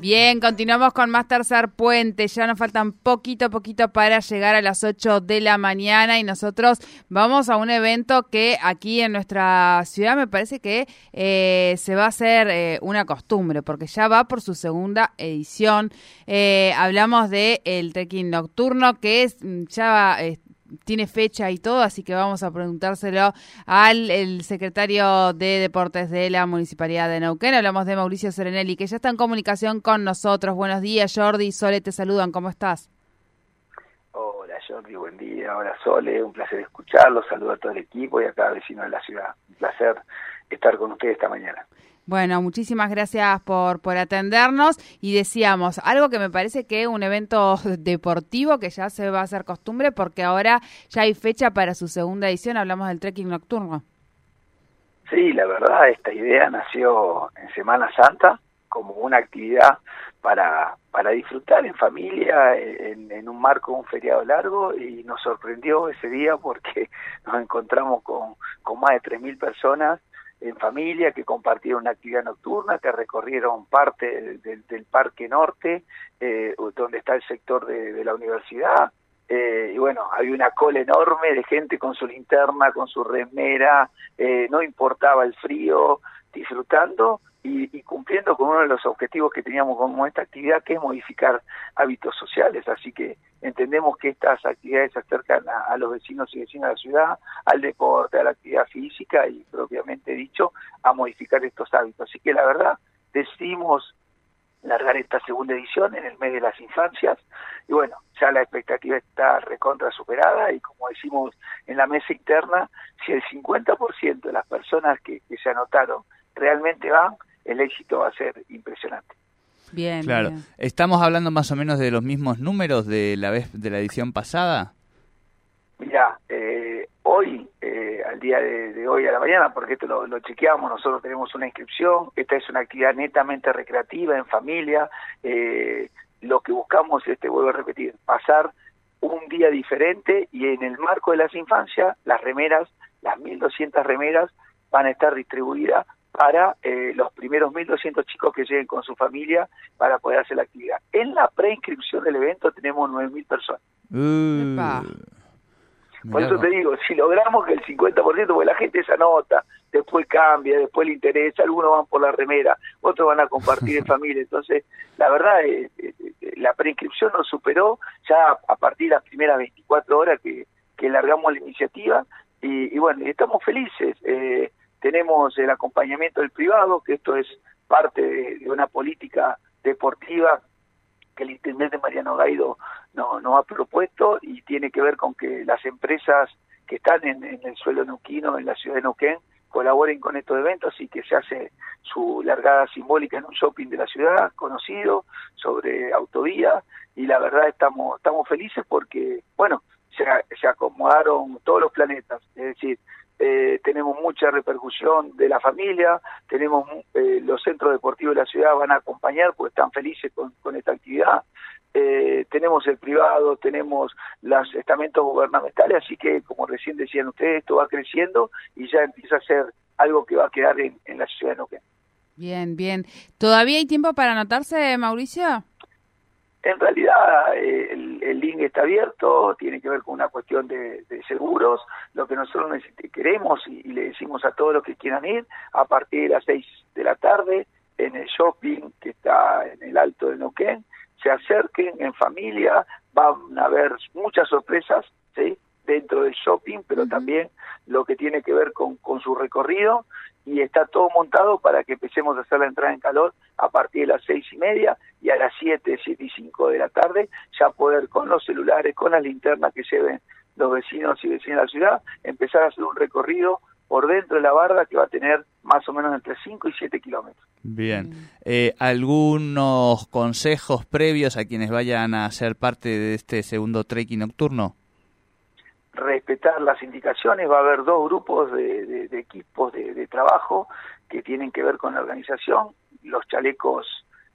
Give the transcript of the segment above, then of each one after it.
Bien, continuamos con más tercer puente. Ya nos faltan poquito, poquito para llegar a las 8 de la mañana y nosotros vamos a un evento que aquí en nuestra ciudad me parece que eh, se va a hacer eh, una costumbre porque ya va por su segunda edición. Eh, hablamos de el trekking nocturno que es mm, ya tiene fecha y todo, así que vamos a preguntárselo al el secretario de Deportes de la Municipalidad de Neuquén. Hablamos de Mauricio Serenelli, que ya está en comunicación con nosotros. Buenos días, Jordi y Sole, te saludan. ¿Cómo estás? Hola, Jordi, buen día. Hola, Sole. Un placer escucharlos. Saludo a todo el equipo y a cada vecino de la ciudad. Un placer estar con ustedes esta mañana. Bueno, muchísimas gracias por, por atendernos. Y decíamos algo que me parece que un evento deportivo que ya se va a hacer costumbre porque ahora ya hay fecha para su segunda edición, hablamos del trekking nocturno. Sí, la verdad, esta idea nació en Semana Santa como una actividad para, para disfrutar en familia, en, un marco, un feriado largo, y nos sorprendió ese día porque nos encontramos con, con más de 3.000 personas en familia que compartieron una actividad nocturna, que recorrieron parte del Parque Norte, eh, donde está el sector de, la universidad. Eh, y bueno, hay una cola enorme de gente con su linterna, con su remera, eh, no importaba el frío, disfrutando y, cumpliendo con uno de los objetivos que teníamos con esta actividad, que es modificar hábitos sociales. Así que entendemos que estas actividades se acercan a, los vecinos y vecinas de la ciudad, al deporte, a la actividad física y propiamente dicho, a modificar estos hábitos. Así que la verdad, decidimos largar esta segunda edición en el mes de las infancias y bueno, ya la expectativa está recontra superada y como decimos en la mesa interna, si el 50% de las personas que se anotaron realmente van, el éxito va a ser impresionante. Bien. Claro. ¿Estamos hablando más o menos de los mismos números de la vez de la edición pasada? Mira, eh, hoy, eh, al día de, hoy a la mañana, porque esto lo, chequeamos, nosotros tenemos una inscripción, esta es una actividad netamente recreativa, en familia, eh, lo que buscamos, este vuelvo a repetir, pasar un día diferente y en el marco de las infancias, las remeras, las 1.200 remeras van a estar distribuidas para eh, los primeros 1.200 chicos que lleguen con su familia para poder hacer la actividad. En la preinscripción del evento tenemos 9.000 personas. Uh, Por eso te digo, si logramos que el 50%, porque la gente se anota, después cambia, después le interesa, algunos van por la remera, otros van a compartir en familia. Entonces, la verdad, eh, eh, la preinscripción nos superó ya a partir de las primeras 24 horas que, que largamos la iniciativa. Y, y bueno, estamos felices. Eh, tenemos el acompañamiento del privado, que esto es parte de, una política deportiva que el intendente Mariano Gaido no, nos ha propuesto y tiene que ver con que las empresas que están en, el suelo neuquino, en la ciudad de Neuquén, colaboren con estos eventos y que se hace su largada simbólica en un shopping de la ciudad conocido sobre autovía. Y la verdad estamos estamos felices porque bueno se, se acomodaron todos los planetas. Es decir eh, tenemos mucha repercusión de la familia, tenemos eh, los centros deportivos de la ciudad van a acompañar porque están felices con, esta actividad, eh, tenemos el privado, tenemos los estamentos gubernamentales, así que como recién decían ustedes, esto va creciendo y ya empieza a ser algo que va a quedar en, la ciudad de Neuquén. Bien, bien. ¿Todavía hay tiempo para anotarse, Mauricio? En realidad el, el, link está abierto, tiene que ver con una cuestión de, seguros. Lo que nosotros queremos y, le decimos a todos los que quieran ir, a partir de las seis de la tarde, en el shopping que está en el Alto de Neuquén, se acerquen en familia, van a haber muchas sorpresas ¿sí? dentro del shopping, pero también lo que tiene que ver con, con su recorrido y está todo montado para que empecemos a hacer la entrada en calor a partir de las seis y media y a las siete, siete y cinco de la tarde ya poder con los celulares, con las linternas que lleven los vecinos y vecinas de la ciudad, empezar a hacer un recorrido por dentro de la barda que va a tener más o menos entre 5 y 7 kilómetros. Bien. Eh, ¿Algunos consejos previos a quienes vayan a ser parte de este segundo trekking nocturno? Respetar las indicaciones, va a haber dos grupos de, equipos de, trabajo que tienen que ver con la organización, los chalecos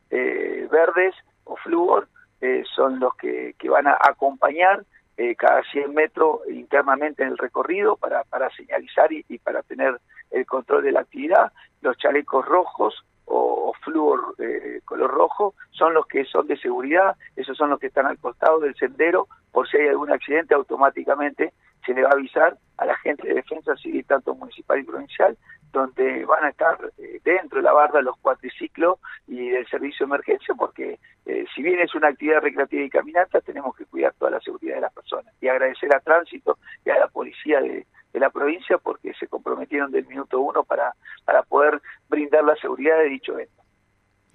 eh, verdes o flúor eh, son los que, que, van a acompañar eh, cada 100 metros internamente en el recorrido para, para señalizar y, para tener el control de la actividad. Los chalecos rojos o, flúor eh, color rojo son los que son de seguridad, esos son los que están al costado del sendero, por si hay algún accidente automáticamente se le va a avisar a la gente de defensa civil, tanto municipal y provincial, donde van a estar eh, dentro de la barda los cuatriciclos y del servicio de emergencia, porque eh, si bien es una actividad recreativa y caminata, tenemos que cuidar toda la seguridad de las personas. Y agradecer a Tránsito y a la policía de, de la provincia porque se comprometieron del minuto uno para, para poder brindar la seguridad de dicho evento.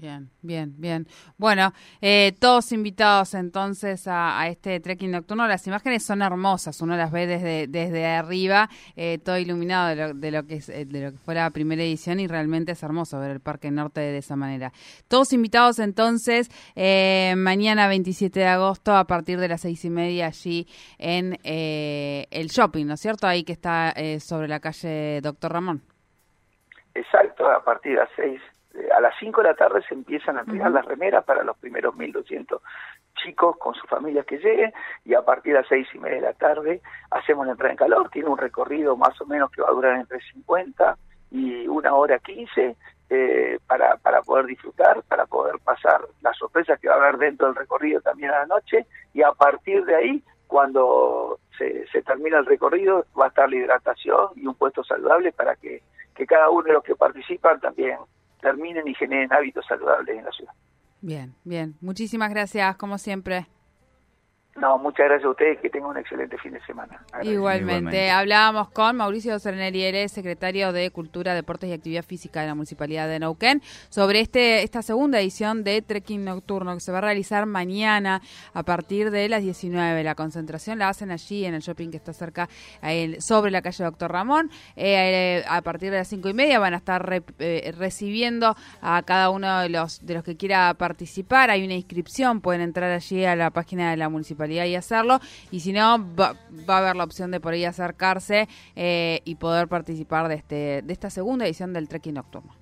Bien, bien, bien. Bueno, eh, todos invitados entonces a, este trekking nocturno. Las imágenes son hermosas, uno las ve desde, desde arriba, eh, todo iluminado de lo, de lo que es, eh, de lo que fue la primera edición y realmente es hermoso ver el Parque Norte de esa manera. Todos invitados entonces mañana 27 de agosto a partir de las seis y media allí en el shopping, ¿no es cierto? Ahí que está sobre la calle Doctor Ramón. Exacto, a partir de las seis a las 5 de la tarde se empiezan a entregar las remeras para los primeros 1.200 chicos con sus familias que lleguen y a partir de las seis y media de la tarde hacemos la entrada en calor, tiene un recorrido más o menos que va a durar entre 50 y una hora 15 eh, para, para poder disfrutar, para poder pasar las sorpresas que va a haber dentro del recorrido también a la noche y a partir de ahí cuando se, se termina el recorrido va a estar la hidratación y un puesto saludable para que, que cada uno de los que participan también terminen y generen hábitos saludables en la ciudad. Bien, bien. Muchísimas gracias, como siempre. No, muchas gracias a ustedes, que tengan un excelente fin de semana. Igualmente. Hablábamos con Mauricio Cerneriere, secretario de Cultura, Deportes y Actividad Física de la Municipalidad de Neuquén, sobre este esta segunda edición de Trekking Nocturno que se va a realizar mañana a partir de las 19. La concentración la hacen allí en el shopping que está cerca, sobre la calle Doctor Ramón. Eh, a partir de las cinco y media van a estar eh, recibiendo a cada uno de los, de los que quiera participar. Hay una inscripción, pueden entrar allí a la página de la Municipalidad y hacerlo. Y si no, va, a haber la opción de por ahí acercarse eh, y poder participar de, este, de esta segunda edición del Trekking Nocturno.